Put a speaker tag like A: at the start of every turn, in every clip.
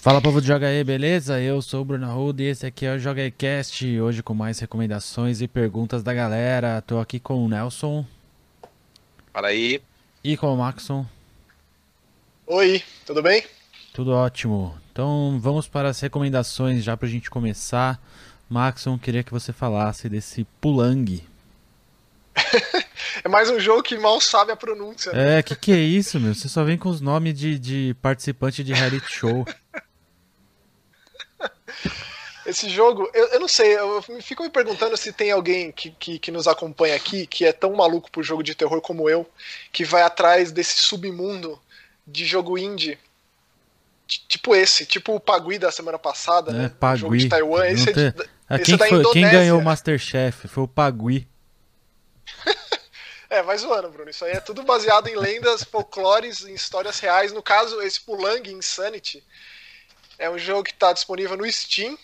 A: Fala povo do Joga aí, beleza? Eu sou o Bruno Arruda e esse aqui é o Joga aí Cast, hoje com mais recomendações e perguntas da galera. Tô aqui com o Nelson.
B: Fala aí.
A: E com o Maxon.
C: Oi, tudo bem?
A: Tudo ótimo. Então vamos para as recomendações já pra gente começar. Maxon, queria que você falasse desse Pulang.
C: é mais um jogo que mal sabe a pronúncia.
A: Né? É, que que é isso, meu? Você só vem com os nomes de, de participante de reality show.
C: Esse jogo, eu, eu não sei, eu fico me perguntando se tem alguém que, que, que, nos acompanha aqui que é tão maluco por jogo de terror como eu, que vai atrás desse submundo de jogo indie. Tipo esse, tipo o Pagui da semana passada, é, né?
A: Pagui. Jogo
C: de Taiwan. Esse,
A: é, ah, esse quem, é da foi, quem ganhou o Masterchef foi o Pagui.
C: é, vai zoando, Bruno. Isso aí é tudo baseado em lendas, folclores, em histórias reais. No caso, esse Pulang Insanity é um jogo que está disponível no Steam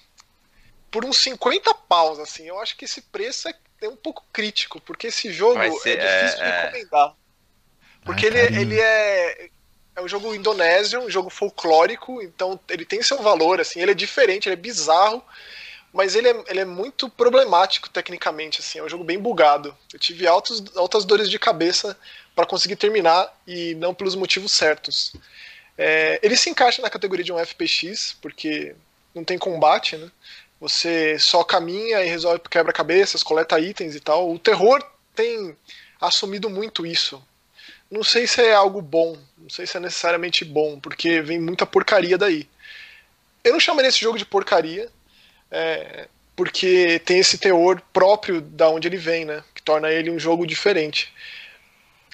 C: por uns 50 paus, assim. Eu acho que esse preço é, é um pouco crítico, porque esse jogo ser, é difícil é, de recomendar. Porque ele, ele é. É um jogo indonésio, um jogo folclórico, então ele tem seu valor, assim, ele é diferente, ele é bizarro, mas ele é, ele é muito problemático tecnicamente, assim, é um jogo bem bugado. Eu tive altos, altas dores de cabeça para conseguir terminar e não pelos motivos certos. É, ele se encaixa na categoria de um FPX, porque não tem combate, né? Você só caminha e resolve quebra-cabeças, coleta itens e tal. O terror tem assumido muito isso. Não sei se é algo bom, não sei se é necessariamente bom, porque vem muita porcaria daí. Eu não chamaria esse jogo de porcaria, é, porque tem esse teor próprio da onde ele vem, né? Que torna ele um jogo diferente.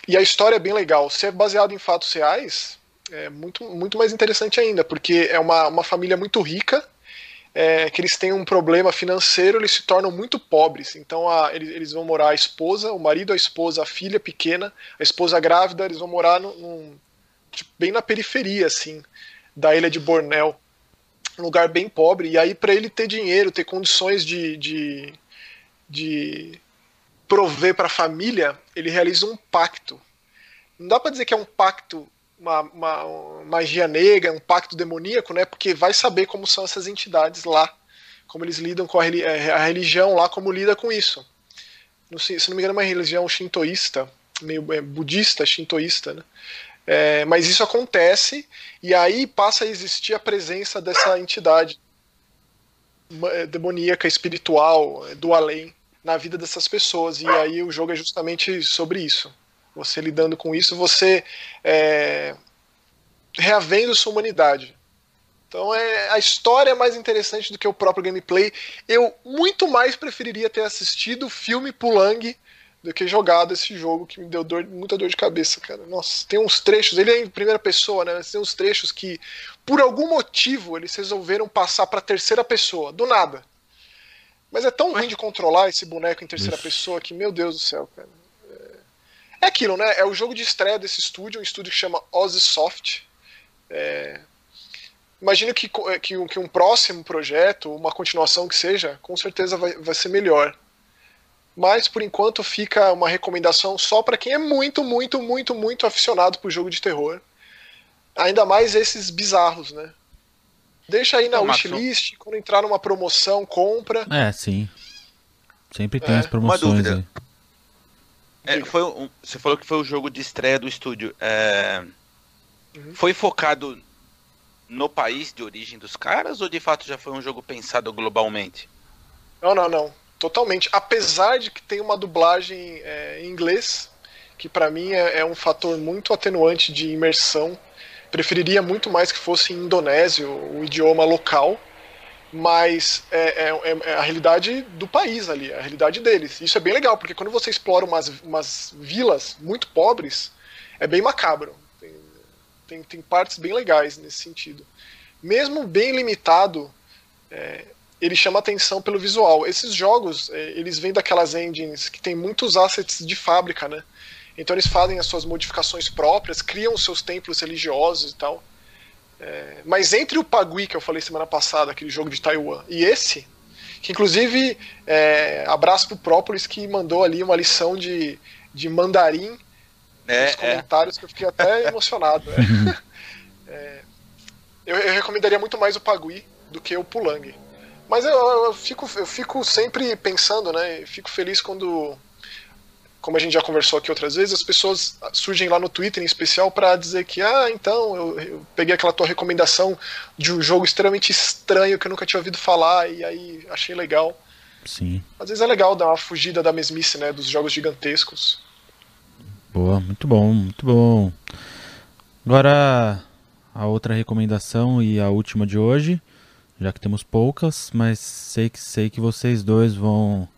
C: E a história é bem legal. Se é baseado em fatos reais, é muito, muito mais interessante ainda, porque é uma, uma família muito rica é, que eles têm um problema financeiro, eles se tornam muito pobres. Então a, eles, eles, vão morar a esposa, o marido, a esposa, a filha pequena, a esposa grávida, eles vão morar num, tipo, bem na periferia assim da ilha de Bornéu, um lugar bem pobre. E aí para ele ter dinheiro, ter condições de, de, de prover para a família, ele realiza um pacto. Não dá para dizer que é um pacto uma, uma, magia negra, um pacto demoníaco, né? Porque vai saber como são essas entidades lá, como eles lidam com a, é, a religião lá, como lida com isso. Não sei, se não me engano, é uma religião shintoísta, meio é, budista, shintoísta, né? É, mas isso acontece e aí passa a existir a presença dessa entidade demoníaca, espiritual, do além na vida dessas pessoas. E aí o jogo é justamente sobre isso você lidando com isso, você é, reavendo sua humanidade. Então é, a história é mais interessante do que o próprio gameplay. Eu muito mais preferiria ter assistido o filme Pulang do que jogado esse jogo que me deu dor, muita dor de cabeça, cara. Nossa, tem uns trechos, ele é em primeira pessoa, né? Mas tem uns trechos que, por algum motivo, eles resolveram passar para terceira pessoa, do nada. Mas é tão ruim de controlar esse boneco em terceira pessoa que, meu Deus do céu, cara. É aquilo, né? É o jogo de estreia desse estúdio, um estúdio que chama Ozzysoft. É... Imagino que, que, um, que um próximo projeto, uma continuação que seja, com certeza vai, vai ser melhor. Mas por enquanto fica uma recomendação só para quem é muito, muito, muito, muito aficionado por jogo de terror. Ainda mais esses bizarros, né? Deixa aí na wishlist, quando entrar numa promoção, compra.
A: É, sim. Sempre tem é. as promoções. Uma dúvida. Aí.
B: É, foi um, você falou que foi o jogo de estreia do estúdio. É, uhum. Foi focado no país de origem dos caras ou de fato já foi um jogo pensado globalmente?
C: Não, não, não. Totalmente. Apesar de que tem uma dublagem é, em inglês, que para mim é, é, um fator muito atenuante de imersão. Preferiria muito mais que fosse em indonésio, o idioma local mas é, é, é, a realidade do país ali, a realidade deles. Isso é bem legal, porque quando você explora umas, umas vilas muito pobres, é bem macabro. Tem, tem, tem partes bem legais nesse sentido. Mesmo bem limitado, é, ele chama atenção pelo visual. Esses jogos, é, eles vêm daquelas engines que tem muitos assets de fábrica, né? Então eles fazem as suas modificações próprias, criam os seus templos religiosos e tal. É, mas entre o Pagui, que eu falei semana passada, aquele jogo de Taiwan, e esse, que inclusive, é, abraço pro Própolis que mandou ali uma lição de, de mandarim é, nos é. comentários, que eu fiquei até emocionado. Né? É, Eu, eu recomendaria muito mais o Pagui do que o Pulang. Mas eu, eu, fico, eu fico sempre pensando, né? Fico feliz quando, como a gente já conversou aqui outras vezes, as pessoas surgem lá no Twitter em especial para dizer que, ah, então, eu, eu, peguei aquela tua recomendação de um jogo extremamente estranho que eu nunca tinha ouvido falar e aí achei legal.
A: Sim.
C: Às vezes é legal dar uma fugida da mesmice, né? Dos jogos gigantescos.
A: Boa, muito bom, muito bom. Agora a outra recomendação e a última de hoje, já que temos poucas, mas sei que sei que vocês dois vão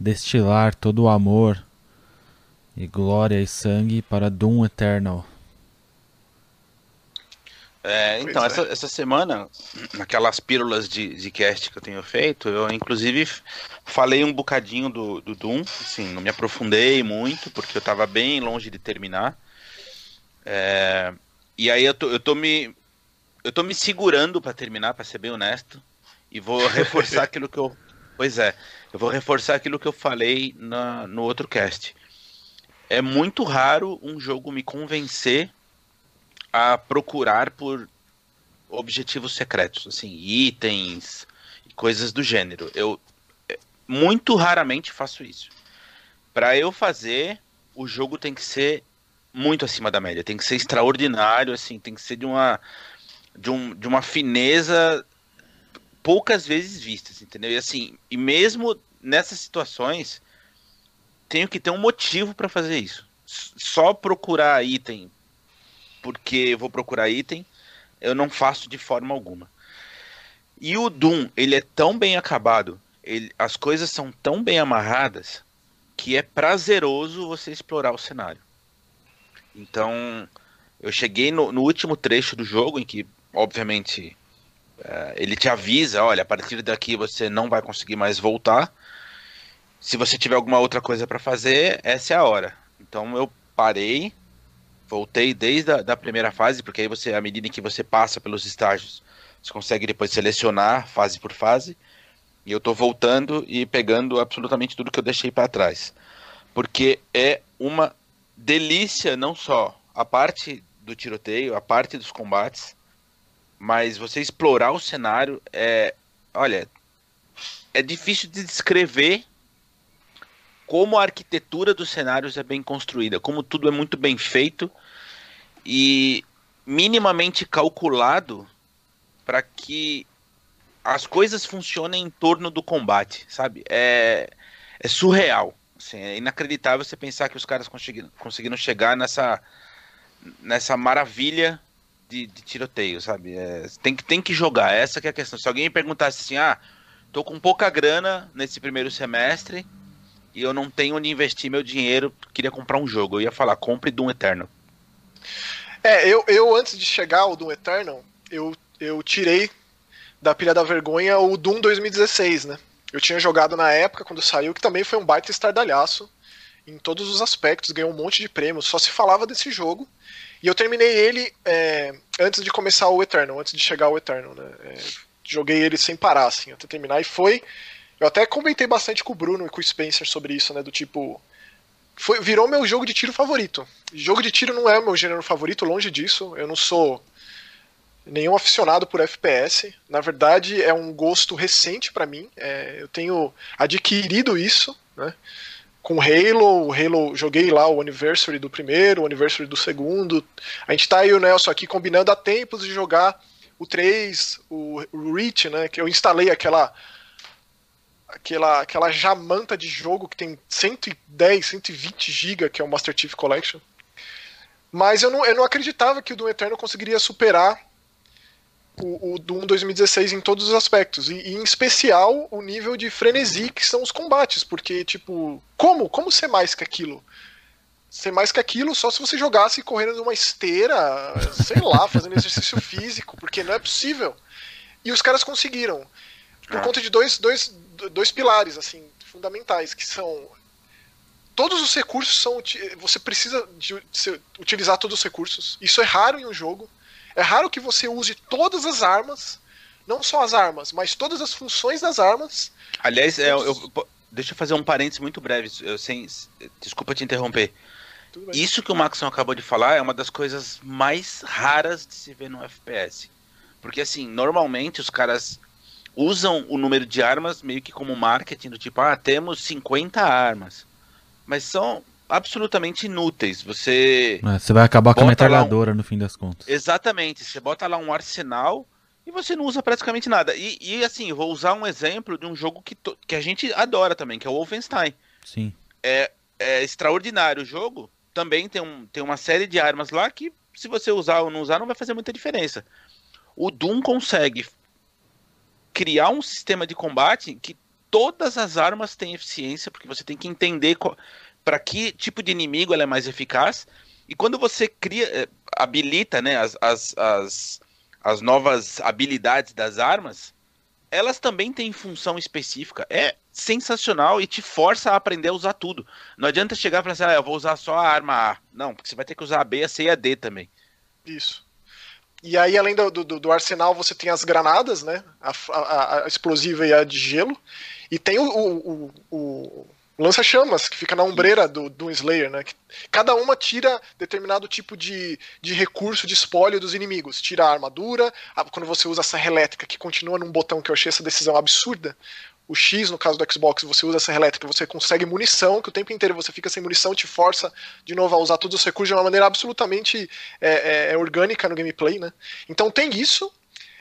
A: destilar todo o amor e glória e sangue para Doom Eternal.
B: É, então, essa, essa semana, naquelas pílulas de, de cast que eu tenho feito, eu inclusive falei um bocadinho do, do Doom, assim, não me aprofundei muito, porque eu estava bem longe de terminar. É, e aí eu tô, eu tô me. Eu tô me segurando para terminar, para ser bem honesto. E vou reforçar aquilo que eu. Pois é, eu vou reforçar aquilo que eu falei na, no outro cast. É muito raro um jogo me convencer a procurar por objetivos secretos, assim, itens, coisas do gênero. Eu é, muito raramente faço isso. Para eu fazer, o jogo tem que ser muito acima da média, tem que ser extraordinário, assim, tem que ser de uma de, um, de uma fineza poucas vezes vistas, entendeu? E assim, e mesmo nessas situações, tenho que ter um motivo para fazer isso. Só procurar item porque vou procurar item, eu não faço de forma alguma. E o Doom, ele é tão bem acabado, ele, as coisas são tão bem amarradas, que é prazeroso você explorar o cenário. Então, eu cheguei no, no último trecho do jogo, em que, obviamente, é, ele te avisa: olha, a partir daqui você não vai conseguir mais voltar. Se você tiver alguma outra coisa para fazer, essa é a hora. Então eu parei, voltei desde a da primeira fase, porque aí você, à medida que você passa pelos estágios, você consegue depois selecionar fase por fase. E eu tô voltando e pegando absolutamente tudo que eu deixei para trás. Porque é uma delícia não só a parte do tiroteio, a parte dos combates, mas você explorar o cenário é, olha, é difícil de descrever como a arquitetura dos cenários é bem construída, como tudo é muito bem feito e minimamente calculado para que as coisas funcionem em torno do combate, sabe? É, é surreal. Assim, é inacreditável você pensar que os caras conseguiram, conseguiram chegar nessa, nessa maravilha de, de tiroteio, sabe? É, tem, que, tem que jogar, essa que é a questão. Se alguém me perguntasse assim, ah, tô com pouca grana nesse primeiro semestre e eu não tenho onde investir meu dinheiro, queria comprar um jogo. Eu ia falar, compre Doom Eternal.
C: É, eu, eu antes de chegar ao Doom Eternal, eu, eu tirei da pilha da vergonha o Doom 2016, né? Eu tinha jogado na época, quando saiu, que também foi um baita estardalhaço em todos os aspectos, ganhou um monte de prêmios, só se falava desse jogo. E eu terminei ele é, antes de começar o Eternal, antes de chegar ao Eternal, né? É, joguei ele sem parar, assim, até terminar, e foi. Eu até comentei bastante com o Bruno e com o Spencer sobre isso, né? Do tipo. Foi, virou meu jogo de tiro favorito. Jogo de tiro não é o meu gênero favorito, longe disso. Eu não sou nenhum aficionado por FPS. Na verdade, é um gosto recente para mim. É, eu tenho adquirido isso, né? Com Halo, o Halo, joguei lá o Anniversary do primeiro, o Anniversary do segundo. A gente tá aí o Nelson aqui combinando há tempos de jogar o 3, o, Reach, né? Que eu instalei aquela aquela, aquela jamanta de jogo que tem 110, 120 GB, que é o Master Chief Collection. Mas eu não, eu não acreditava que o Doom Eternal conseguiria superar o, o Doom 2016 em todos os aspectos. E, e, em especial o nível de frenesi que são os combates. Porque, tipo, como? Como ser mais que aquilo? Ser mais que aquilo só se você jogasse correndo numa esteira, sei lá, fazendo exercício físico, porque não é possível. E os caras conseguiram. Por ah. conta de dois, dois, dois pilares, assim, fundamentais, que são. Todos os recursos são. Você precisa de utilizar todos os recursos. Isso é raro em um jogo. É raro que você use todas as armas, não só as armas, mas todas as funções das armas.
B: Aliás, é, eu, eu, deixa eu fazer um parênteses muito breve, eu, sem, desculpa te interromper. Isso que o Maxon acabou de falar é uma das coisas mais raras de se ver no FPS. Porque assim, normalmente os caras usam o número de armas meio que como marketing, do tipo, ah, temos 50 armas. Mas são absolutamente inúteis. Você.
A: É, você vai acabar com a metralhadora um... no fim das contas.
B: Exatamente. Você bota lá um arsenal e você não usa praticamente nada. E, e assim, vou usar um exemplo de um jogo que, to... que a gente adora também, que é o Wolfenstein.
A: Sim.
B: É, é extraordinário o jogo. Também tem, um, tem uma série de armas lá que, se você usar ou não usar, não vai fazer muita diferença. O Doom consegue criar um sistema de combate que todas as armas têm eficiência, porque você tem que entender para que tipo de inimigo ela é mais eficaz. E quando você cria, eh, habilita né, as, as, as, as novas habilidades das armas, elas também têm função específica. É sensacional e te força a aprender a usar tudo. Não adianta chegar e falar assim, ah, eu vou usar só a arma A. Não, porque você vai ter que usar a B, a C e a D também.
C: Isso. E aí, além do, do, do, arsenal, você tem as granadas, né? A, a, a, explosiva e a de gelo. E tem o, o, o, o lança-chamas, que fica na ombreira do, do Slayer, né? Cada uma tira determinado tipo de, de recurso, de espólio dos inimigos. Tira a armadura, a, quando você usa a serra elétrica, que continua num botão que eu achei essa decisão absurda, o X, no caso do Xbox, você usa essa elétrica, você consegue munição, que o tempo inteiro você fica sem munição, te força de novo a usar todos os recursos de uma maneira absolutamente é, é, é, orgânica no gameplay, né? Então tem isso,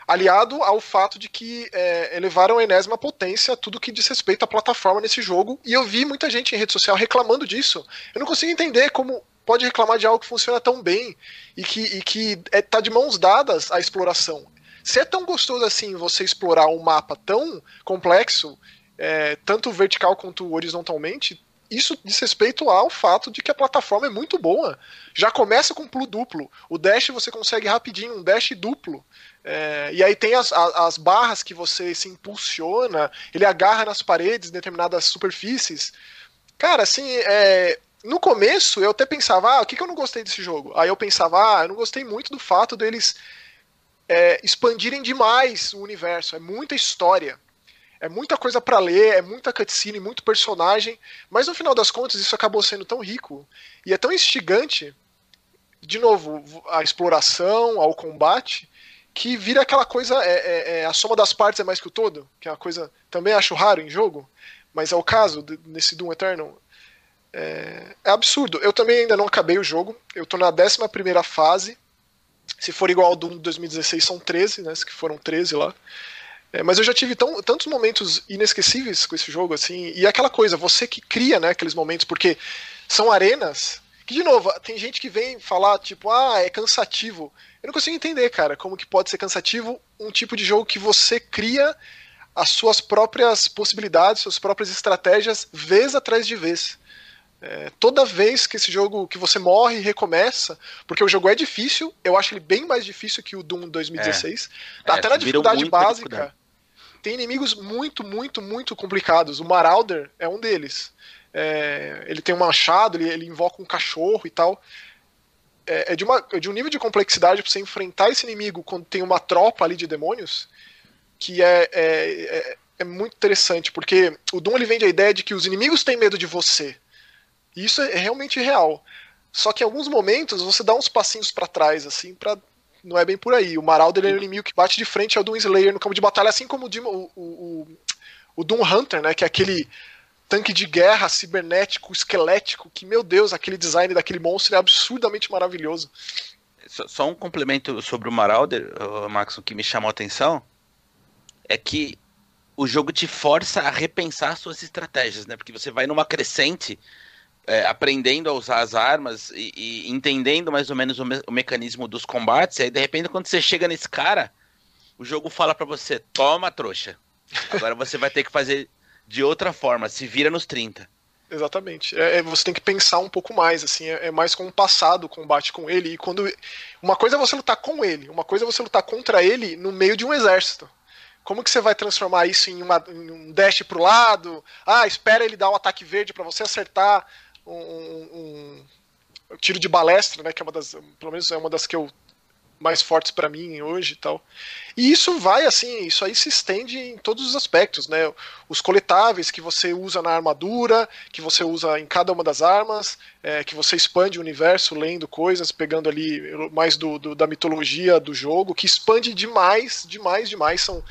C: aliado ao fato de que é, elevaram a enésima potência tudo que diz respeito à plataforma nesse jogo, e eu vi muita gente em rede social reclamando disso. Eu não consigo entender como pode reclamar de algo que funciona tão bem e que, e que é, tá de mãos dadas a exploração. Se é tão gostoso assim você explorar um mapa tão complexo, é, tanto vertical quanto horizontalmente, isso diz respeito ao fato de que a plataforma é muito boa. Já começa com pulo duplo. O dash você consegue rapidinho, um dash duplo. É, e aí tem as, as barras que você se impulsiona, ele agarra nas paredes, em determinadas superfícies. Cara, assim, é, no começo eu até pensava, ah, o que, que eu não gostei desse jogo? Aí eu pensava, ah, eu não gostei muito do fato deles é, expandirem demais o universo. É muita história. É muita coisa para ler, é muita cutscene, muito personagem. Mas no final das contas, isso acabou sendo tão rico e é tão instigante. De novo, a exploração, ao combate, que vira aquela coisa. É, é, é, a soma das partes é mais que o todo, que é uma coisa também acho raro em jogo, mas é o caso nesse Doom Eternal. É, é, absurdo. Eu também ainda não acabei o jogo. Eu tô na 11 primeira fase. Se for igual ao do 2016, são 13, né? Que foram 13 lá. É, mas eu já tive tão, tantos momentos inesquecíveis com esse jogo, assim. E aquela coisa, você que cria, né, aqueles momentos, porque são arenas. Que, de novo, tem gente que vem falar, tipo, ah, é cansativo. Eu não consigo entender, cara, como que pode ser cansativo um tipo de jogo que você cria as suas próprias possibilidades, suas próprias estratégias, vez atrás de vez. É, toda vez que esse jogo que você morre e recomeça, porque o jogo é difícil, eu acho ele bem mais difícil que o Doom 2016. É. Até é, na dificuldade básica, dificuldade. tem inimigos muito, muito, muito complicados. O Marauder é um deles. É, ele tem um machado, ele, ele, invoca um cachorro e tal. É, é de, uma, é de um nível de complexidade para você enfrentar esse inimigo quando tem uma tropa ali de demônios que é, é, é muito interessante, porque o Doom ele vende a ideia de que os inimigos têm medo de você. E isso é realmente real. Só que em alguns momentos você dá uns passinhos para trás, assim, para não é bem por aí. O Marauder é o inimigo que bate de frente ao Doom Slayer no campo de batalha, assim como o, o, o, o Doom Hunter, né? Que é aquele tanque de guerra cibernético, esquelético, que, meu Deus, aquele design daquele monstro é absurdamente maravilhoso.
B: Só um complemento sobre o Marauder, Max, o que me chamou a atenção é que o jogo te força a repensar suas estratégias, né? Porque você vai numa crescente é, aprendendo a usar as armas e, e entendendo mais ou menos o, me o, mecanismo dos combates, e aí de repente quando você chega nesse cara, o jogo fala para você, toma trouxa. Agora você vai ter que fazer de outra forma, se vira nos 30.
C: Exatamente. É, é, você tem que pensar um pouco mais, assim, é, é mais como passado o combate com ele. E quando. Uma coisa é você lutar com ele, uma coisa é você lutar contra ele no meio de um exército. Como que você vai transformar isso em, uma, em um dash pro lado? Ah, espera ele dar um ataque verde para você acertar um, um, tiro de balestra, né? Que é uma das, pelo menos é uma das que eu mais fortes para mim hoje e tal. E isso vai assim, isso aí se estende em todos os aspectos, né? Os coletáveis que você usa na armadura, que você usa em cada uma das armas, é, que você expande o universo lendo coisas, pegando ali mais do, do, da mitologia do jogo, que expande demais, demais, demais. São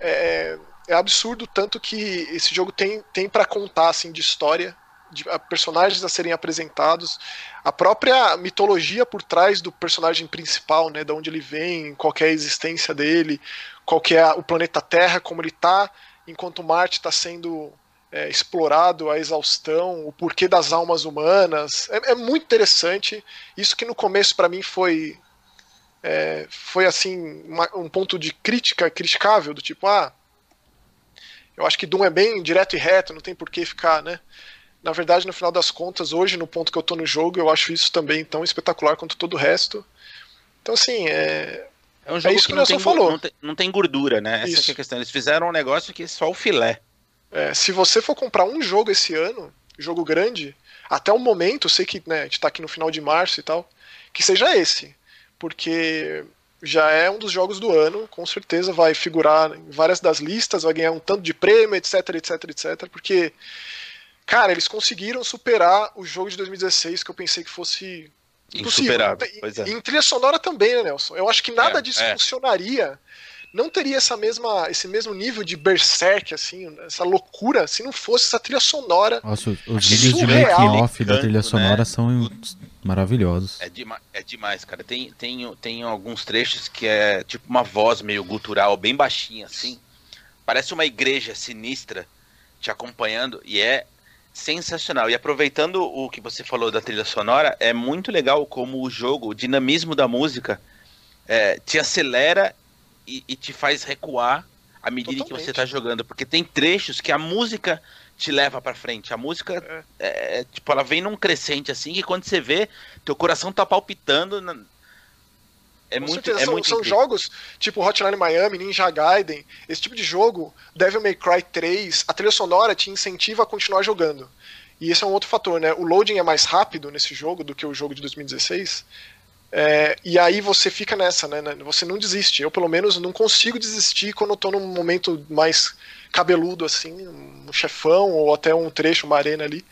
C: é, é absurdo tanto que esse jogo tem, tem para contar assim de história de personagens a serem apresentados, a própria mitologia por trás do personagem principal, né, de onde ele vem, qual é a existência dele, qual é o planeta Terra, como ele está, enquanto Marte está sendo é, explorado a exaustão, o porquê das almas humanas, é, é muito interessante. Isso que no começo para mim foi é, foi assim uma, um ponto de crítica criticável do tipo ah eu acho que Doom é bem direto e reto, não tem por que ficar, né? Na verdade, no final das contas, hoje, no ponto que eu tô no jogo, eu acho isso também tão espetacular quanto todo o resto. Então, assim, é.
B: É um jogo é isso que, que o Nelson falou. Não tem, não tem, gordura, né? Essa é a questão. Eles fizeram um negócio que é só o filé.
C: É, se você for comprar um jogo esse ano, jogo grande, até o momento, sei que né, a gente tá aqui no final de março e tal, que seja esse. Porque já é um dos jogos do ano, com certeza vai figurar em várias das listas, vai ganhar um tanto de prêmio, etc, etc, etc, porque Cara, eles conseguiram superar o jogo de 2016 que eu pensei que fosse
B: insuperável.
C: Pois é. E em trilha sonora também, né, Nelson? Eu acho que nada é, disso é. funcionaria. Não teria essa mesma, esse mesmo nível de berserk, assim, essa loucura, se não fosse essa trilha sonora.
A: Nossa, os vídeos de make-off da trilha sonora né? são maravilhosos.
B: É, dema é demais, cara. Tem, tem, tem alguns trechos que é tipo uma voz meio gutural, bem baixinha, assim. Parece uma igreja sinistra te acompanhando e é sensacional. E aproveitando o que você falou da trilha sonora, é muito legal como o jogo, o dinamismo da música, é, te acelera e, e, te faz recuar à medida Totalmente. que você está jogando. Porque tem trechos que a música te leva para frente. A música, é. é. Tipo, ela vem num crescente assim, que quando você vê, teu coração tá palpitando. Na
C: é Com muito, certeza, é são, muito são jogos tipo Hotline Miami, Ninja Gaiden, esse tipo de jogo, Devil May Cry 3, a trilha sonora te incentiva a continuar jogando. E esse é um outro fator, né? O loading é mais rápido nesse jogo do que o jogo de 2016. É, e aí você fica nessa, né? Você não desiste. Eu, pelo menos, não consigo desistir quando eu tô num momento mais cabeludo, assim, um chefão ou até um trecho, uma arena ali.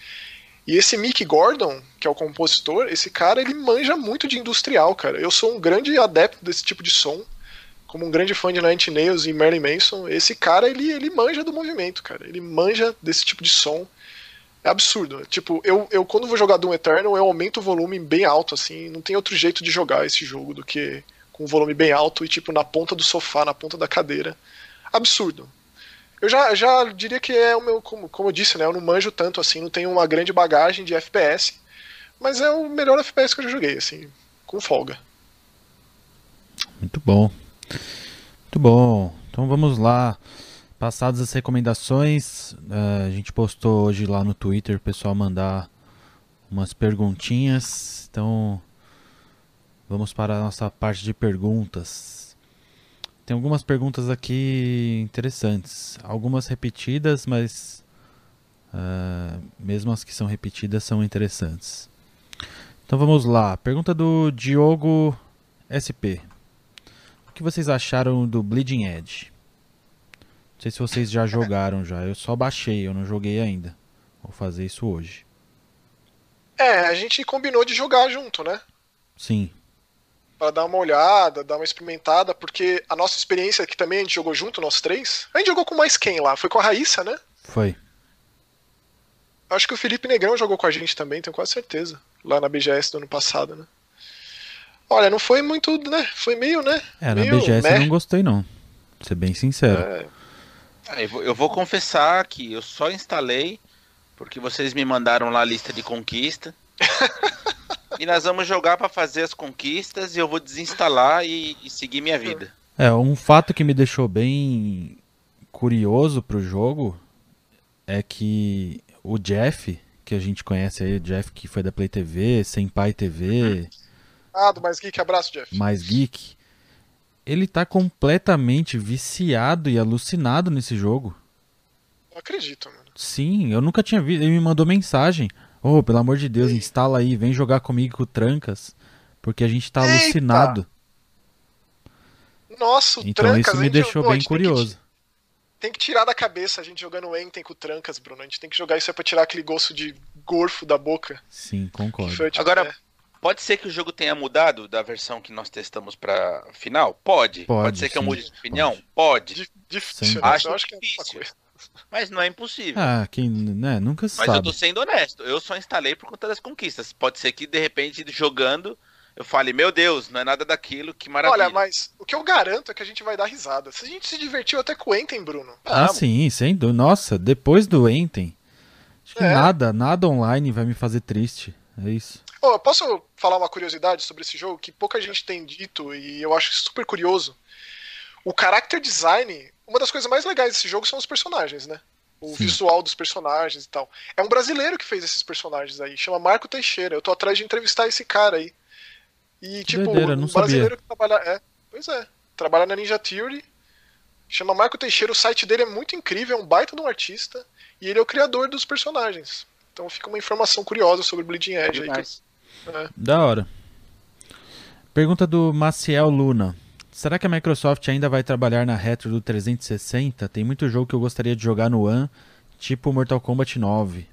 C: E esse Mick Gordon, que é o compositor, esse cara ele manja muito de industrial, cara. Eu sou um grande adepto desse tipo de som, como um grande fã de Nine Nails e Marilyn Manson. Esse cara ele, ele manja do movimento, cara. Ele manja desse tipo de som. É absurdo. Tipo, eu, eu quando vou jogar Doom Eternal, eu aumento o volume bem alto, assim. Não tem outro jeito de jogar esse jogo do que com o volume bem alto e, tipo, na ponta do sofá, na ponta da cadeira. Absurdo. Eu já, já diria que é o meu, como, como eu disse, né? Eu não manjo tanto assim, não tenho uma grande bagagem de FPS, mas é o melhor FPS que eu já joguei, assim, com folga.
A: Muito bom. Muito bom. Então vamos lá. Passadas as recomendações, uh, a gente postou hoje lá no Twitter o pessoal mandar umas perguntinhas. Então vamos para a nossa parte de perguntas. Tem algumas perguntas aqui interessantes. Algumas repetidas, mas uh, mesmo as que são repetidas são interessantes. Então vamos lá. Pergunta do Diogo SP. O que vocês acharam do Bleeding Edge? Não sei se vocês já jogaram já. Eu só baixei, eu não joguei ainda. Vou fazer isso hoje.
C: É, a gente combinou de jogar junto, né?
A: Sim
C: para dar uma olhada, dar uma experimentada, porque a nossa experiência que também a gente jogou junto, nós três, a gente jogou com mais quem lá? Foi com a Raíssa, né?
A: Foi.
C: Acho que o Felipe Negrão jogou com a gente também, tenho quase certeza. Lá na BGS do ano passado, né? Olha, não foi muito, né? Foi meio, né?
A: É, meio na BGS meh. eu não gostei, não. Pra ser bem sincero. É...
B: Ah, eu, vou, eu vou confessar que eu só instalei porque vocês me mandaram lá a lista de conquista. e nós vamos jogar para fazer as conquistas e eu vou desinstalar e, e, seguir minha vida.
A: É, um fato que me deixou bem curioso pro jogo é que o Jeff, que a gente conhece aí, o Jeff que foi da Play TV, Senpai TV.
C: Ah, do Mais Geek, abraço, Jeff.
A: Mais Geek. Ele tá completamente viciado e alucinado nesse jogo.
C: Não acredito, mano.
A: Sim, eu nunca tinha visto. Ele me mandou mensagem. Oh, pelo amor de Deus, instala aí, vem jogar comigo com trancas, porque a gente tá Eita! alucinado.
C: Nossa, o
A: Então
C: Trancas,
A: isso
C: a
A: me
C: gente-
A: deixou bem
C: gente tem que
A: curioso.
C: tem que tirar da cabeça a gente jogando Enten com o Trancas, Bruno. A gente tem que jogar isso aí pra tirar aquele gosto de gorfo da boca.
A: Sim, concordo.
C: foi, tipo,
B: Agora-
C: é,
B: Pode ser que o jogo tenha mudado da versão que nós testamos pra final? Pode.
A: Pode,
B: ser que eu mude de opinião?
A: pode.
B: Pode.
C: difícil, né?
B: Acho
C: Eu acho que é a mesma
B: difícil.
C: coisa.
B: Mas não é impossível.
A: Ah, quem, né, nunca se
B: Mas eu
A: sabe.
B: tô sendo honesto. Eu só instalei por conta das conquistas. Pode ser que, de repente, jogando, eu fale, meu Deus, não é nada daquilo, que maravilha.
C: Olha, mas o que eu garanto é que a gente vai dar risada. Se a gente se divertiu até com o Enten, Bruno.
A: Ah,
B: Vamos.
A: sim, sem dúvida. Nossa, depois do Enten, acho que
C: É.
A: nada, nada online vai me fazer triste. É isso.
C: Eu posso falar uma curiosidade sobre esse jogo que pouca gente tem dito e eu acho super curioso? O character design, uma das coisas mais legais desse jogo são os personagens, né? O
A: Sim.
C: visual dos personagens e tal. É um brasileiro que fez esses personagens aí, chama Marco Teixeira. Eu tô atrás de entrevistar esse cara aí. E,
A: Que
C: tipo,
A: doideira, não
C: um brasileiro
A: sabia.
C: que trabalha. É, pois é. Trabalha na Ninja Theory. Chama Marco Teixeira, o site dele é muito incrível, é um baita de um artista. E ele é o criador dos personagens. Então fica uma informação curiosa sobre Bleeding Edge aí. que-
B: Demais.
A: Da hora. Pergunta do Maciel Luna. Será que a Microsoft ainda vai trabalhar na retro do 360? Tem muito jogo que eu gostaria de jogar no One, tipo Mortal Kombat 9.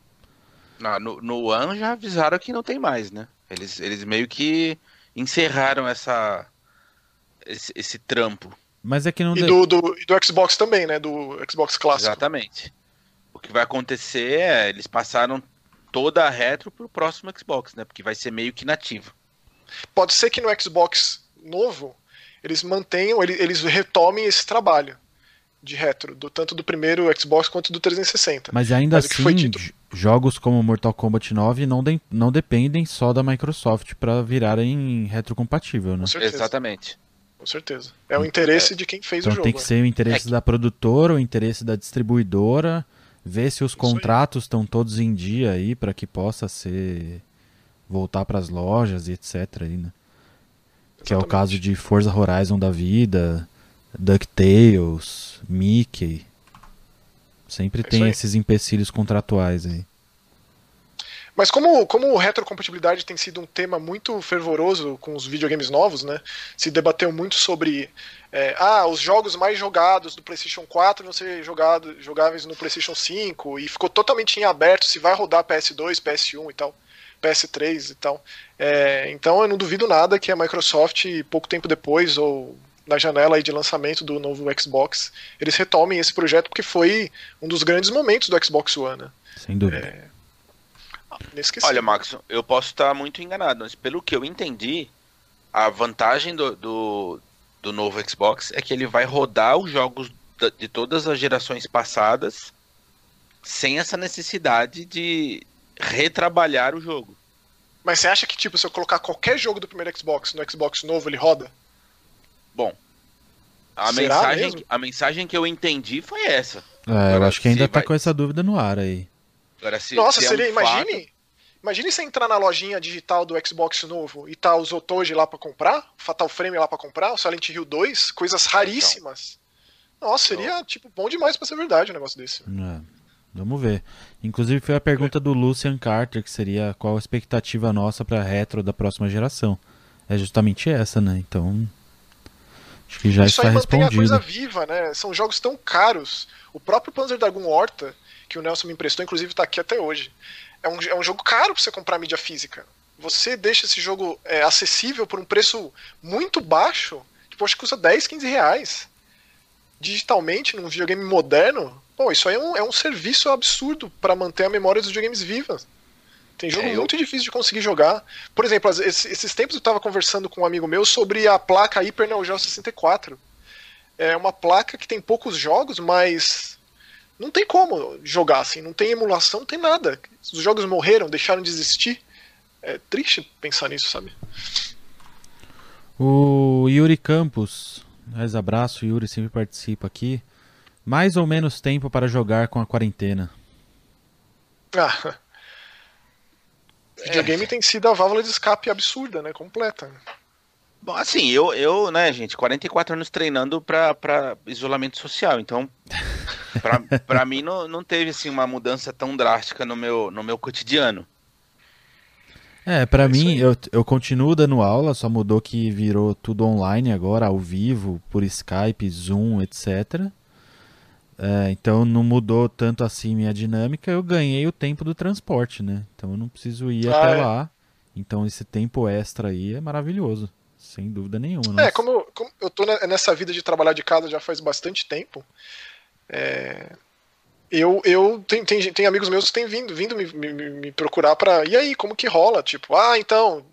B: Não, no, no One já avisaram que não tem mais, né? Eles, eles meio que encerraram essa esse, esse trampo.
A: Mas é que não
C: E
A: deu.
C: do, do, e do Xbox também, né? Do Xbox clássico.
B: Exatamente. O que vai acontecer é eles passaram toda a retro pro próximo Xbox, né? Porque vai ser meio que nativo.
C: Pode ser que no Xbox novo eles mantenham, ele- eles retomem esse trabalho de retro, do, tanto do primeiro Xbox quanto do 360.
A: Mas ainda
C: Mas
A: assim, jogos como Mortal Kombat 9 não, de- não dependem só da Microsoft para virarem retrocompatível, né?
C: Com certeza.
B: Exatamente.
C: Com certeza. É o interesse de quem fez
A: Então
C: o jogo.
A: tem que
C: né?
A: ser o interesse
B: É
A: da produtora, o interesse da distribuidora, ver se os
C: aí.
A: contratos estão todos em dia aí para que possa ser voltar para as lojas e etc aí, né? Que é o caso de Forza Horizon da vida, DuckTales, Mickey. Sempre
C: É
A: tem esses empecilhos contratuais aí.
C: Mas como, como retrocompatibilidade tem sido um tema muito fervoroso com os videogames novos, né? Se debateu muito sobre é, ah, os jogos mais jogados do PlayStation 4 vão ser jogado, jogáveis no PlayStation 5 e ficou totalmente em aberto se vai rodar PS2, PS1 e tal, PS3 e tal. É, então eu não duvido nada que a Microsoft, pouco tempo depois ou na janela aí de lançamento do novo Xbox, eles retomem esse projeto porque foi um dos grandes momentos do Xbox One, né?
A: Sem dúvida.
C: Inesquecível.
B: Olha, Max, eu posso estar muito enganado, mas pelo que eu entendi, a vantagem do, do, do novo Xbox é que ele vai rodar os jogos de todas as gerações passadas sem essa necessidade de retrabalhar o jogo.
C: Mas você acha que, tipo, se eu colocar qualquer jogo do primeiro Xbox no Xbox novo, ele roda?
B: Bom, a
C: Será
B: mensagem,
C: mesmo?
B: a mensagem que eu entendi foi essa.
A: É, eu
B: agora,
A: acho que ainda tá
B: vai-
A: com essa dúvida no ar aí.
B: Agora, se,
C: Nossa,
B: se é um
C: seria,
B: fato-
C: imagine. Imagine você entrar na lojinha digital do Xbox novo e tá o Zotoji lá pra comprar, o Fatal Frame lá pra comprar, o Silent Hill 2, coisas raríssimas. Nossa, seria, tipo, bom demais pra ser verdade um negócio desse.
A: É, vamos ver. Inclusive foi a pergunta do Lucian Carter, que seria qual a expectativa nossa pra retro da próxima geração. É justamente essa, né? Então, acho que já
C: Isso
A: está
C: aí mantém a coisa
A: respondido.
C: viva, né? São jogos tão caros. O próprio Panzer Dragoon Horta, que o Nelson me emprestou, inclusive tá aqui até hoje. É um, é um jogo caro pra você comprar mídia física. Você deixa esse jogo é, acessível por um preço muito baixo, tipo, acho que custa 10, 15 reais. Digitalmente, num videogame moderno, pô, isso aí é um, é um serviço absurdo pra manter a memória dos videogames vivas. Tem jogo
B: É, eu-
C: muito difícil de conseguir jogar. Por exemplo, esses, esses tempos eu tava conversando com um amigo meu sobre a placa Hyper Neo Geo 64 é uma placa que tem poucos jogos, mas não tem como jogar assim, não tem emulação, não tem nada. Os jogos morreram, deixaram de existir. É triste pensar nisso, sabe?
A: O Yuri Campos, mais abraço, Yuri sempre participa aqui. Mais ou menos tempo para jogar com a quarentena.
C: Ah. Videogame tem sido a válvula de escape absurda, né? Completa.
B: Bom, assim, eu, eu, né, gente, 44 anos treinando pra, pra isolamento social, então, pra, pra mim não, não teve, assim, uma mudança tão drástica no meu, no meu cotidiano.
A: É, para é mim, eu, eu continuo dando aula, só mudou que virou tudo online agora, ao vivo, por Skype, Zoom, etc. É, então não mudou tanto assim minha dinâmica, eu ganhei o tempo do transporte, né? Então eu não preciso ir ah, até é. lá. Então esse tempo extra aí é maravilhoso, sem dúvida nenhuma.
C: É, como, como, eu tô nessa vida de trabalhar de casa já faz bastante tempo, é, eu, eu tem, tem, tem, amigos meus que têm vindo, vindo me, me, me procurar para e aí, como que rola? Tipo, ah, então,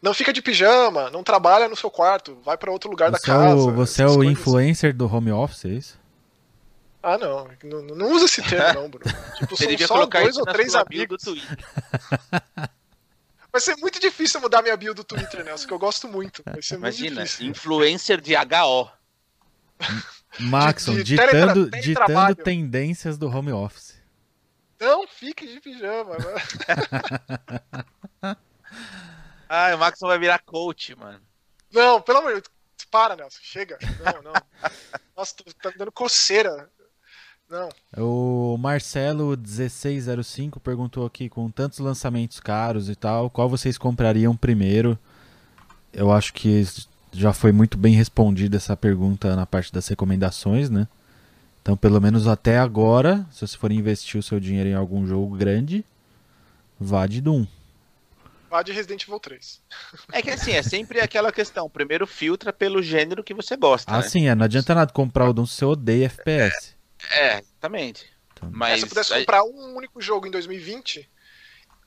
C: não fica de pijama, não trabalha no seu quarto, vai para outro lugar
A: você
C: da casa.
A: É o, você é o influencer do home office, é isso?
C: Ah, não. Não, não usa esse termo, não, Bruno. Tipo, são só dois ou três amigos. Vai ser muito difícil mudar minha bio do Twitter, Nelson, que eu gosto muito.
B: Imagina, influencer de HO.
A: Maxon, ditando, ditando tendências do home office.
C: Não fique de pijama.
B: ah, o Maxon vai virar coach, mano.
C: Não, pelo amor de Deus. Para, Nelson. Chega. Não, não. Nossa, tá me dando coceira. Não.
A: O Marcelo 1605 perguntou aqui com tantos lançamentos caros e tal, qual vocês comprariam primeiro? Eu acho que já foi muito bem respondida essa pergunta na parte das recomendações, né? Então, pelo menos até agora, se você for investir o seu dinheiro em algum jogo grande, vá de Doom.
C: Vá de Resident Evil 3.
B: É que assim, é sempre aquela questão. Primeiro filtra pelo gênero que você gosta.
A: Ah,
B: né?
A: sim, é. Não adianta nada comprar o Doom se você odeia FPS.
B: É, exatamente. Então, Mas,
C: se você pudesse comprar um único jogo em 2020,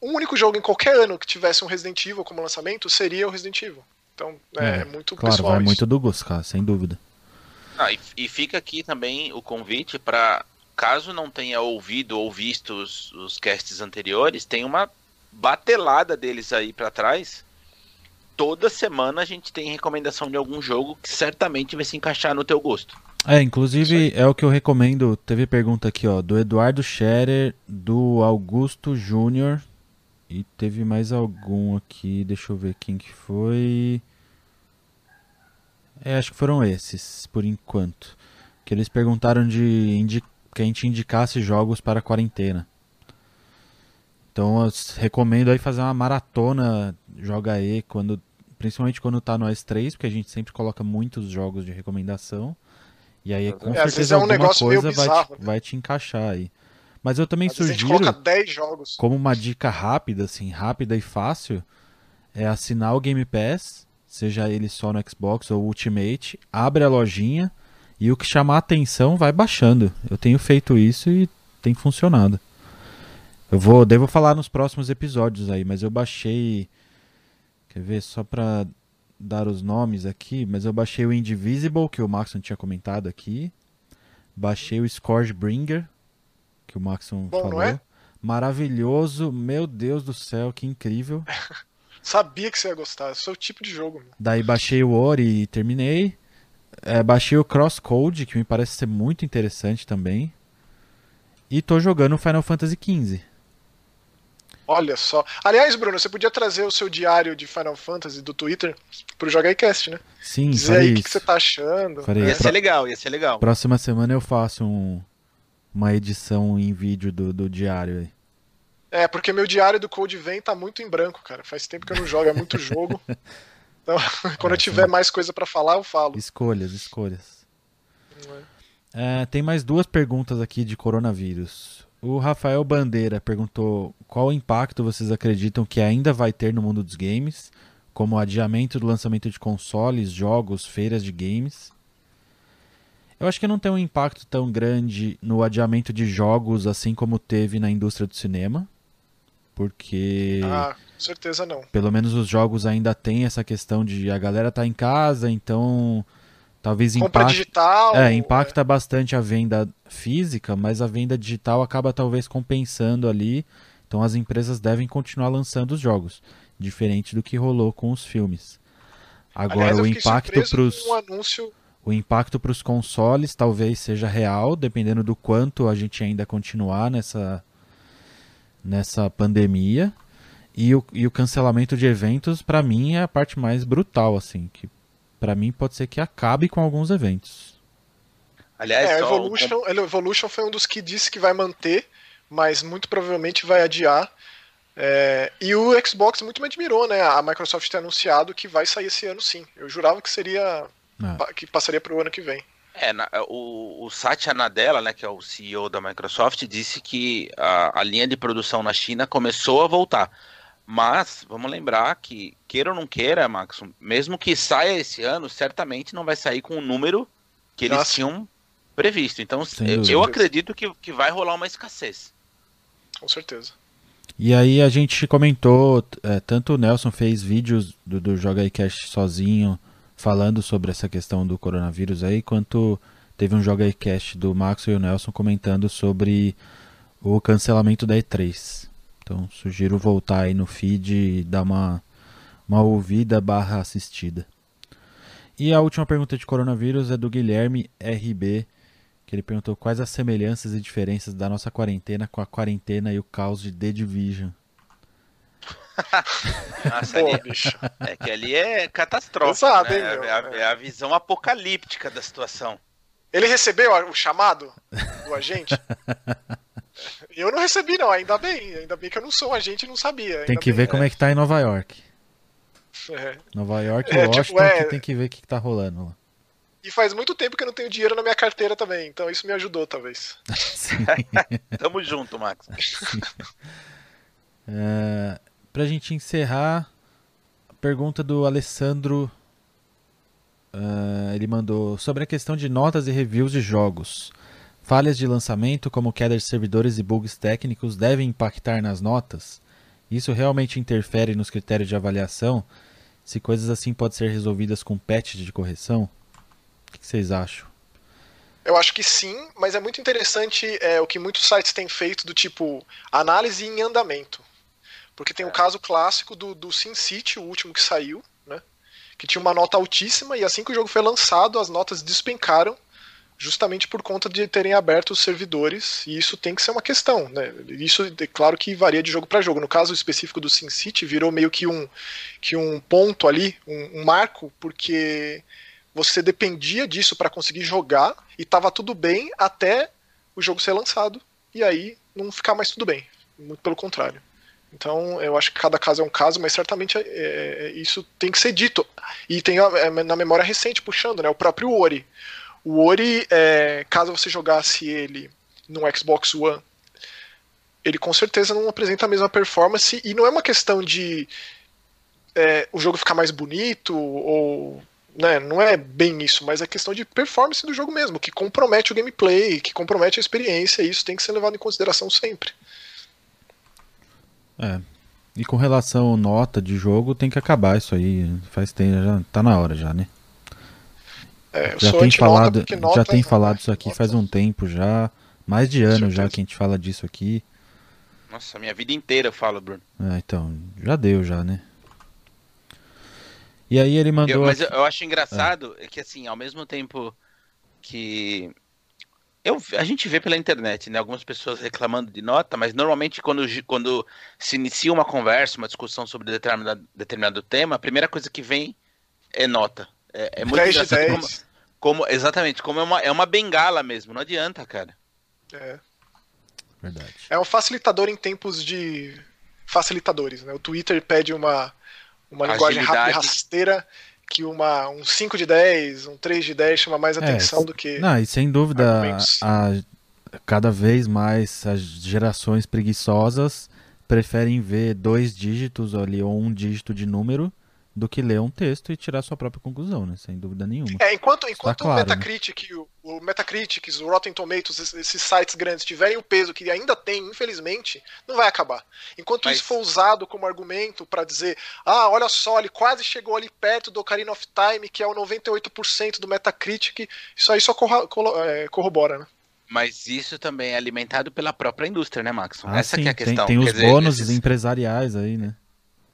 C: um único jogo em qualquer ano que tivesse um Resident Evil como lançamento, seria o Resident Evil. Então é, é muito
A: claro,
C: pessoal.
A: vai
C: isso.
A: muito do gosto, cara, sem dúvida.
B: Ah, e, e, fica aqui também o convite para caso não tenha ouvido ou visto os, os casts anteriores, tem uma batelada deles aí para trás. Toda semana a gente tem recomendação de algum jogo que certamente vai se encaixar no teu gosto.
A: É, inclusive é o que eu recomendo. Teve pergunta aqui, ó, do Eduardo Scherer, do Augusto Júnior. E teve mais algum aqui, deixa eu ver quem que foi. É, acho que foram esses, por enquanto. Que eles perguntaram de que a gente indicasse jogos para a quarentena. Então eu recomendo aí fazer uma maratona Joga aí quando principalmente quando tá no S3, porque a gente sempre coloca muitos jogos de recomendação. E aí, com é, certeza, é um alguma coisa bizarro, vai, te, né? vai te encaixar aí. Mas eu também às sugiro, como uma dica rápida, assim, rápida e fácil, é assinar o Game Pass, seja ele só no Xbox ou Ultimate, abre a lojinha e o que chamar atenção vai baixando. Eu tenho feito isso e tem funcionado. Eu vou, devo falar nos próximos episódios aí, mas eu baixei, quer ver, só pra dar os nomes aqui, mas eu baixei o Indivisible, que o Maxon tinha comentado aqui. Baixei o Scourgebringer, que o Maxon Bom, falou. É? Maravilhoso, meu Deus do céu, que incrível.
C: Sabia que você ia gostar, é o tipo de jogo.
A: Daí baixei o Ori e terminei. É, baixei o Crosscode, que me parece ser muito interessante também. E tô jogando Final Fantasy XV.
C: Olha só. Aliás, Bruno, você podia trazer o seu diário de Final Fantasy do Twitter pro JogaICast, né?
A: Sim,
C: Dizer aí o que, que, você tá achando.
B: Farei. Ia ser legal, ia ser legal.
A: Próxima semana eu faço um, uma edição em vídeo do, do diário aí.
C: É, porque meu diário do Code Vein tá muito em branco, cara. Faz tempo que eu não jogo, é muito jogo. Então, quando é, eu tiver mais coisa para falar, eu falo.
A: Escolhas, escolhas. É. É, tem mais duas perguntas aqui de coronavírus. O Rafael Bandeira perguntou qual impacto vocês acreditam que ainda vai ter no mundo dos games, como o adiamento do lançamento de consoles, jogos, feiras de games. Eu acho que não tem um impacto tão grande no adiamento de jogos assim como teve na indústria do cinema, porque
C: ah, com certeza não.
A: Pelo menos os jogos ainda tem essa questão de a galera tá em casa, então Talvez
C: Compra impacta, digital.
A: É, impacta é. bastante a venda física, mas a venda digital acaba talvez compensando ali. Então as empresas devem continuar lançando os jogos, diferente do que rolou com os filmes. Agora Aliás, o impacto para os
C: um anúncio...
A: o impacto para os consoles talvez seja real, dependendo do quanto a gente ainda continuar nessa nessa pandemia. E o, e o cancelamento de eventos, para mim, é a parte mais brutal, assim, que para mim pode ser que acabe com alguns eventos.
C: Aliás, é, Evolution, Evolution foi um dos que disse que vai manter, mas muito provavelmente vai adiar. É, e o Xbox muito me admirou, né? A Microsoft ter anunciado que vai sair esse ano sim. Eu jurava que seria. Ah. que passaria para o ano que vem.
B: É, na, o, o Satya Nadella, né, que é o CEO da Microsoft, disse que a, a linha de produção na China começou a voltar. Mas vamos lembrar que, queira ou não queira, Max, mesmo que saia esse ano, certamente não vai sair com o número que eles Nossa. tinham previsto. Então, eu, eu, acredito que, que vai rolar uma escassez.
C: Com certeza.
A: E aí a gente comentou, é, tanto o Nelson fez vídeos do, do Joga aí Cash sozinho, falando sobre essa questão do coronavírus aí, quanto teve um Joga aí Cash do Max e o Nelson comentando sobre o cancelamento da E3. Então sugiro voltar aí no feed e dar uma, uma ouvida barra assistida. E a última pergunta de coronavírus é do Guilherme RB que ele perguntou quais as semelhanças e diferenças da nossa quarentena com a quarentena e o caos de The Division.
B: Nossa, Pô, ali, é que ali é catastrófico. Exato, né? hein, é, a, é, a, visão apocalíptica da situação.
C: Ele recebeu o chamado do agente? eu não recebi, não, ainda bem. Ainda bem que eu não sou um agente e não sabia.
A: Tem que
C: bem,
A: ver é. como é que tá em Nova York. É. Nova York e é, tipo, Washington tipo, que tem que ver o que, que tá rolando lá.
C: E faz muito tempo que eu não tenho dinheiro na minha carteira também, então isso me ajudou, talvez.
B: Tamo junto, Max.
A: é, pra gente encerrar, pergunta do Alessandro. Uh, ele mandou sobre a questão de notas e reviews de jogos. Falhas de lançamento, como queda de servidores e bugs técnicos, devem impactar nas notas? Isso realmente interfere nos critérios de avaliação? Se coisas assim podem ser resolvidas com patch de correção? O que vocês acham?
C: Eu acho que sim, mas é muito interessante é, o que muitos sites têm feito do tipo análise em andamento. Porque tem o é. caso clássico do, do SimCity, o último que saiu, né? Que tinha uma nota altíssima e assim que o jogo foi lançado, as notas despencaram justamente por conta de terem aberto os servidores, e isso tem que ser uma questão, né? Isso é claro que varia de jogo para jogo. No caso específico do SimCity, virou meio que um que um ponto ali, um, um marco, porque você dependia disso para conseguir jogar e tava tudo bem até o jogo ser lançado e aí não ficar mais tudo bem. Muito pelo contrário. Então, eu acho que cada caso é um caso, mas certamente é, é, isso tem que ser dito. E tem é, na memória recente, puxando, né, o próprio Ori. O Ori, é, caso você jogasse ele no Xbox One, ele com certeza não apresenta a mesma performance, e não é uma questão de é, o jogo ficar mais bonito ou né, não é bem isso, mas é questão de performance do jogo mesmo, que compromete o gameplay, que compromete a experiência, e isso tem que ser levado em consideração sempre.
A: É. E com relação à nota de jogo, tem que acabar isso aí. Faz tempo, já tá na hora já, né? É, já tem falado, já tem é falado isso aqui nota. faz um tempo já, mais de ano já que a gente fala disso aqui.
B: Nossa, minha vida inteira eu falo, Bruno.
A: É, então, já deu já, né? E aí ele mandou.
B: Eu, mas eu, eu acho engraçado é. que, assim, ao mesmo tempo que. Eu, a gente vê pela internet, né? Algumas pessoas reclamando de nota, mas normalmente quando, quando se inicia uma conversa, uma discussão sobre determinado, determinado tema, a primeira coisa que vem é nota. É, é muito 10 engraçado como, como, Exatamente, como é uma, é uma bengala mesmo, não adianta, cara.
C: É.
A: Verdade.
C: É um facilitador em tempos de facilitadores, né? O Twitter pede uma uma linguagem rápida e rasteira que uma, um 5 de 10, um 3 de 10 chama mais é, atenção é, do que.
A: Não, e sem dúvida, a, cada vez mais as gerações preguiçosas preferem ver dois dígitos ali ou um dígito de número do que ler um texto e tirar sua própria conclusão, né? Sem dúvida nenhuma.
C: É, enquanto, enquanto tá claro, o Metacritic, né? o, o Metacritic, o Rotten Tomatoes, esses sites grandes tiverem o peso que ainda tem, infelizmente, não vai acabar. Enquanto Mas... isso for usado como argumento para dizer, ah, olha só, ele quase chegou ali perto do Ocarina of Time, que é o 98% do Metacritic, isso aí só é, corrobora, né?
B: Mas isso também é alimentado pela própria indústria, né, Max? Ah, Essa sim, é a questão.
A: Tem, tem os Quer bônus dizer, esses... empresariais aí, né?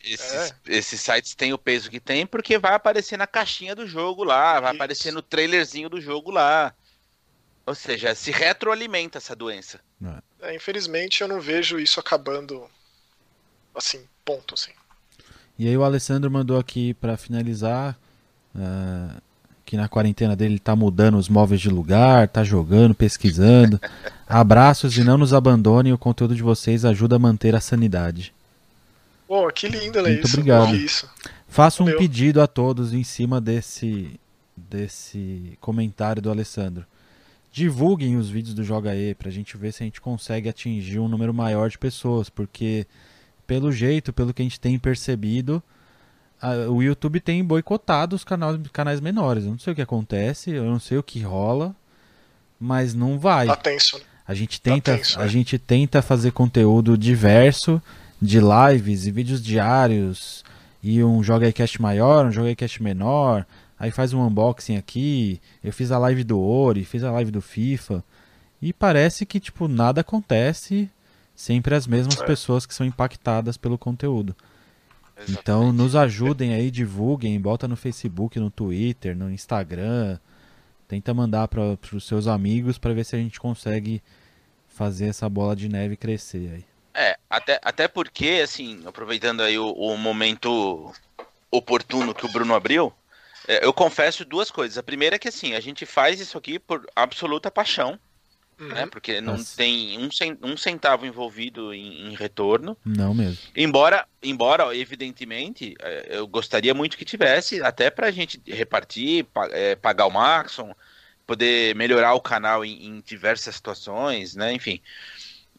B: Esses, é. esses sites têm o peso que tem porque vai aparecer na caixinha do jogo lá, vai Isso. aparecer no trailerzinho do jogo lá. Ou seja, se retroalimenta essa doença.
C: É, infelizmente eu não vejo isso acabando assim, ponto assim.
A: E aí o Alessandro mandou aqui para finalizar uh, que na quarentena dele tá mudando os móveis de lugar, tá jogando, pesquisando. Abraços e não nos abandonem, o conteúdo de vocês ajuda a manter a sanidade.
C: Pô, que lindo,
A: Muito
C: isso.
A: obrigado.
C: Isso.
A: Faço um
C: Valeu.
A: pedido a todos em cima desse, desse comentário do Alessandro. Divulguem os vídeos do Joga E pra gente ver se a gente consegue atingir um número maior de pessoas, porque pelo jeito, pelo que a gente tem percebido, a- o YouTube tem boicotado os canais, canais menores. Eu não sei o que acontece, eu não sei o que rola, mas não vai.
C: Tá tenso, né?
A: A gente tenta,
C: tenso,
A: a
C: é.
A: gente tenta fazer conteúdo diverso de lives e vídeos diários e um joga aí cast maior, um joga aí cast menor, aí faz um unboxing aqui. Eu fiz a live do Ori, fiz a live do FIFA e parece que tipo nada acontece, sempre as mesmas
C: É.
A: pessoas que são impactadas pelo conteúdo. Então
B: Exatamente.
A: nos ajudem aí, divulguem, bota no Facebook, no Twitter, no Instagram. Tenta mandar para os seus amigos para ver se a gente consegue fazer essa bola de neve crescer aí.
B: É, até, até porque, assim, aproveitando aí o, o momento oportuno que o Bruno abriu, é, eu confesso duas coisas. A primeira é que, assim, a gente faz isso aqui por absoluta paixão,
C: Uhum.
B: né? Porque não
A: Nossa.
B: tem um, um centavo envolvido em, em retorno.
A: Não mesmo.
B: Embora, embora evidentemente, eh, eu gostaria muito que tivesse, até pra gente repartir, pa- eh, pagar o Maxon, poder melhorar o canal em, em diversas situações, né? Enfim.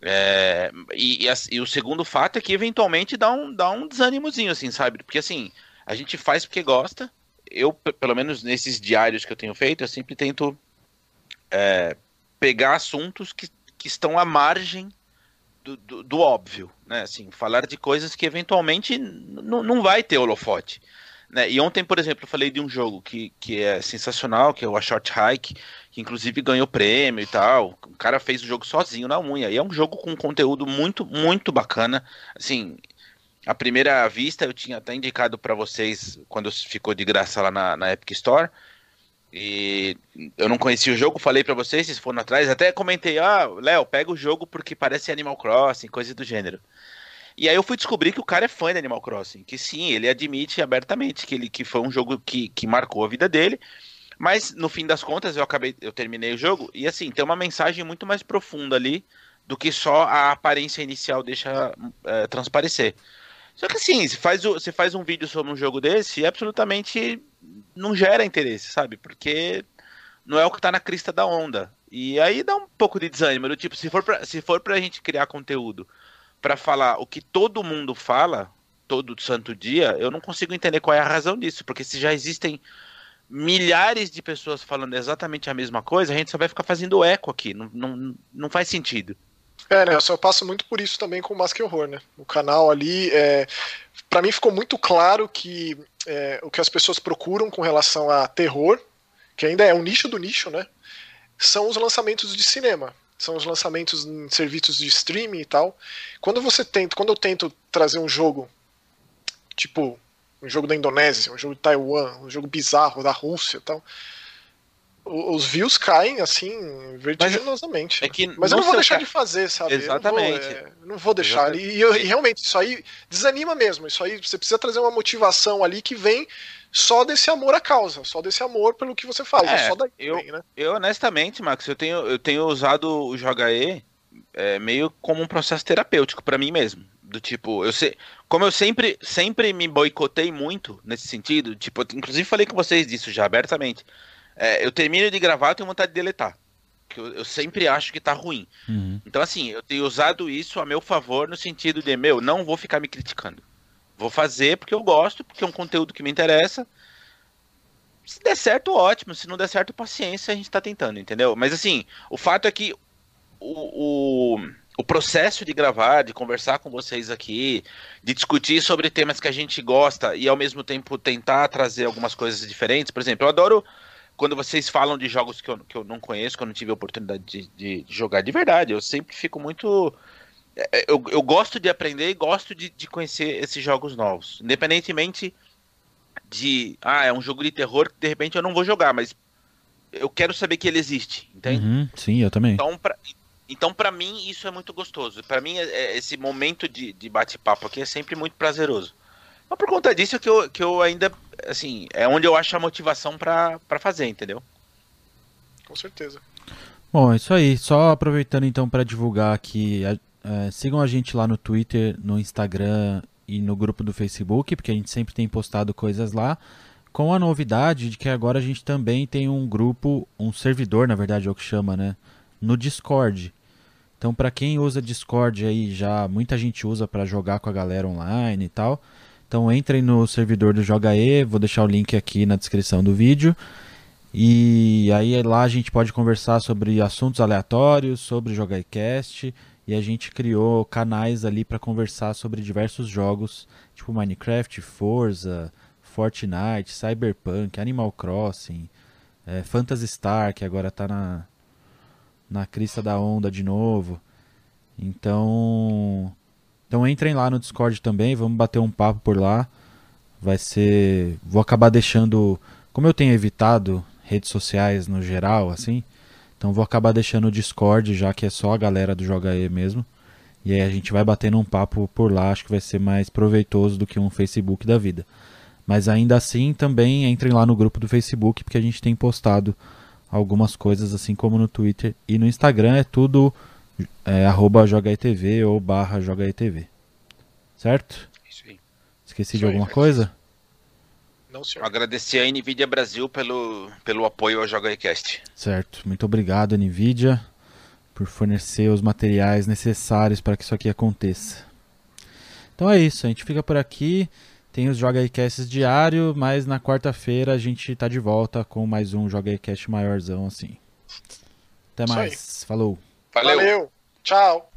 B: É, e, e e o segundo fato é que eventualmente dá um, dá um desânimozinho, assim, sabe? Porque assim, a gente faz porque gosta. Eu, pe- pelo menos nesses diários que eu tenho feito, eu sempre tento é, pegar assuntos que, que estão à margem do, do, do óbvio, né? Assim, falar de coisas que eventualmente não vai ter holofote. Né? E ontem, por exemplo, eu falei de um jogo que, que é sensacional, que é o A Short Hike, que inclusive ganhou prêmio e tal. O cara fez o jogo sozinho na unha. E é um jogo com conteúdo muito, muito bacana. Assim, à primeira vista eu tinha até indicado para vocês quando ficou de graça lá na, na Epic Store. E eu não conhecia o jogo, falei pra vocês, vocês foram atrás, até comentei, ah, Léo, pega o jogo porque parece Animal Crossing, coisa do gênero. E aí eu fui descobrir que o cara é fã de Animal Crossing, que sim, ele admite abertamente que ele que foi um jogo que, que marcou a vida dele, mas no fim das contas eu acabei, eu terminei o jogo e assim, tem uma mensagem muito mais profunda ali do que só a aparência inicial deixa é, transparecer. Só que assim, se faz, se faz um vídeo sobre um jogo desse, absolutamente não gera interesse, sabe? Porque não é o que tá na crista da onda. E aí dá um pouco de desânimo, do tipo, se for pra, se for pra gente criar conteúdo para falar o que todo mundo fala todo santo dia, eu não consigo entender qual é a razão disso, porque se já existem milhares de pessoas falando exatamente a mesma coisa, a gente só vai ficar fazendo eco aqui, não, não, não faz sentido.
C: É, né? Eu só passo muito por isso também com o Mask Horror, né? O canal ali, é... para mim ficou muito claro que é, o que as pessoas procuram com relação a terror, que ainda é um nicho do nicho, né? São os lançamentos de cinema. São os lançamentos em serviços de streaming e tal. Quando você tenta, quando eu tento trazer um jogo, tipo um jogo da Indonésia, um jogo de Taiwan, um jogo bizarro da Rússia e tal, os views caem assim vertiginosamente.
B: É que
C: Mas eu não vou deixar de fazer, sabe?
B: Exatamente.
C: Eu não vou, é, não vou deixar. E, eu- e realmente, isso aí desanima mesmo. Isso aí você precisa trazer uma motivação ali que vem só desse amor à causa, só desse amor pelo que você faz. É,
B: É,
C: só daí
B: eu-
C: né?
B: Eu, honestamente, Max, eu tenho, eu tenho usado o Joga E é, meio como um processo terapêutico pra mim mesmo. Do tipo, eu sei, como eu sempre, sempre me boicotei muito nesse sentido, tipo, inclusive falei com vocês disso já abertamente. É, eu termino de gravar, eu tenho vontade de deletar. Que eu, eu sempre acho que tá ruim.
A: Uhum.
B: Então, assim, eu tenho usado isso a meu favor no sentido de, meu, não vou ficar me criticando. Vou fazer porque eu gosto, porque é um conteúdo que me interessa. Se der certo, ótimo. Se não der certo, paciência, a gente tá tentando, entendeu? Mas assim, o fato é que o, o, o processo de gravar, de conversar com vocês aqui, de discutir sobre temas que a gente gosta e ao mesmo tempo tentar trazer algumas coisas diferentes. Por exemplo, eu adoro quando vocês falam de jogos que eu, que eu não conheço, que eu não tive a oportunidade de, de- jogar de verdade. Eu sempre fico muito. é, Eu, eu gosto de aprender e gosto de, de conhecer esses jogos novos. Independentemente de. Ah, é um jogo de terror que de repente eu não vou jogar, mas eu quero saber que ele existe, entende?
A: Uhum, Sim, eu também.
B: Então, pra, então, pra mim, isso é muito gostoso. Pra mim, é- é- esse momento de, de bate-papo aqui é sempre muito prazeroso. Mas por conta disso que eu, que eu ainda, assim, é onde eu acho a motivação pra, pra fazer, entendeu?
C: Com certeza.
A: Bom, é isso aí. Só aproveitando então para divulgar aqui, é, sigam a gente lá no Twitter, no Instagram e no grupo do Facebook, porque a gente sempre tem postado coisas lá, com a novidade de que agora a gente também tem um grupo, um servidor, na verdade é o que chama, né, no Discord. Então, para quem usa Discord aí já, muita gente usa para jogar com a galera online e tal. Então, entrem no servidor do Joga E, vou deixar o link aqui na descrição do vídeo. E aí lá a gente pode conversar sobre assuntos aleatórios, sobre JogaCast, e a gente criou canais ali para conversar sobre diversos jogos, tipo Minecraft, Forza, Fortnite, Cyberpunk, Animal Crossing, é, Phantasy Star, que agora está na, na crista da onda de novo. Então, então entrem lá no Discord também, vamos bater um papo por lá. Vai ser, vou acabar deixando, como eu tenho evitado redes sociais no geral, assim, então vou acabar deixando o Discord, já que é só a galera do Joga E mesmo. E aí a gente vai batendo um papo por lá, acho que vai ser mais proveitoso do que um Facebook da vida. Mas ainda assim, também entrem lá no grupo do Facebook, porque a gente tem postado algumas coisas, assim como no Twitter e no Instagram, é tudo é, arroba JogaETV ou barra JogaETV. Certo?
B: Isso aí.
A: Esqueci Isso de alguma aí, coisa?
B: Não, senhor. Agradecer a NVIDIA Brasil pelo, pelo apoio ao JogaCast.
A: Certo. Muito obrigado, NVIDIA, por fornecer os materiais necessários para que isso aqui aconteça. Então é isso, a gente fica por aqui. Tem os Joga Casts diário, mas na quarta-feira a gente tá de volta com mais um Joga Cast maiorzão assim. Até mais. Falou.
C: Valeu. Valeu. Tchau.